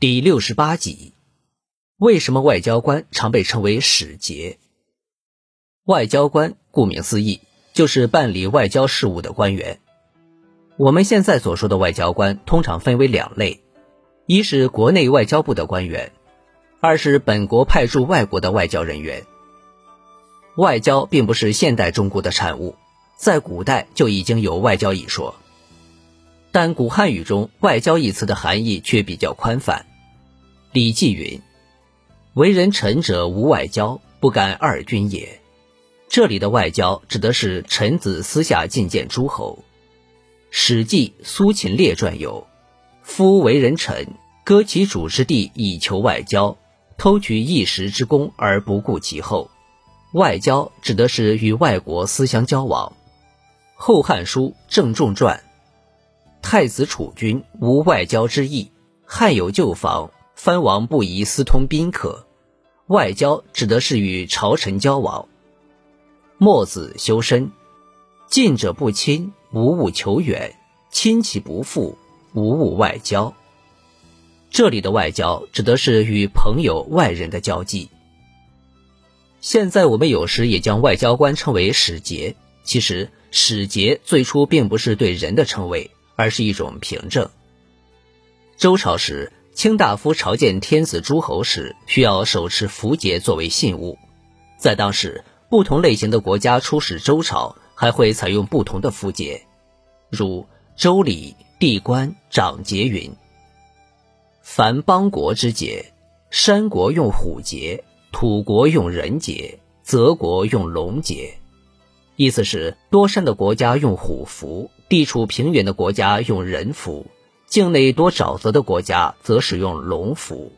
第六十八集，为什么外交官常被称为使节？外交官顾名思义，就是办理外交事务的官员。我们现在所说的外交官，通常分为两类：一是国内外交部的官员，二是本国派驻外国的外交人员。外交并不是现代中国的产物，在古代就已经有外交一说。但古汉语中“外交”一词的含义却比较宽泛。礼记云：“为人臣者无外交，不敢二君也。”这里的外交指的是臣子私下觐见诸侯。《史记·苏秦列传》有：“夫为人臣，割其主之地以求外交，偷取一时之功而不顾其后。”外交指的是与外国私相交往。《后汉书·郑仲传》。太子储君无外交之意，汉有旧房，藩王不宜私通宾客。外交指的是与朝臣交往。墨子修身，近者不亲，无物求远；亲其不复，无物外交。这里的外交指的是与朋友、外人的交际。现在我们有时也将外交官称为使节，其实使节最初并不是对人的称谓。而是一种凭证。周朝时，卿大夫朝见天子诸侯时，需要手持符节作为信物。在当时，不同类型的国家出使周朝，还会采用不同的符节，如《周礼·地官长节》云：“凡邦国之节，山国用虎节，土国用人节，泽国用龙节。”意思是，多山的国家用虎符。地处平原的国家用人符，境内多沼泽的国家则使用龙符。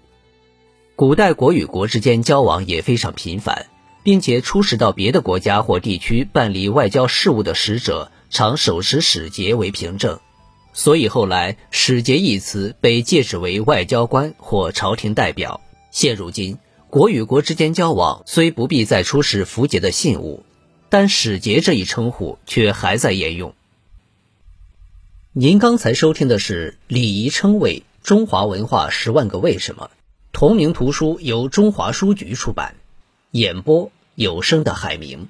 古代国与国之间交往也非常频繁，并且出使到别的国家或地区办理外交事务的使者，常手持使节为凭证。所以后来“使节”一词被借指为外交官或朝廷代表。现如今，国与国之间交往虽不必再出示符节的信物，但使节这一称呼却还在沿用。您刚才收听的是《礼仪称谓：中华文化十万个为什么》，同名图书由中华书局出版，演播有声的海明。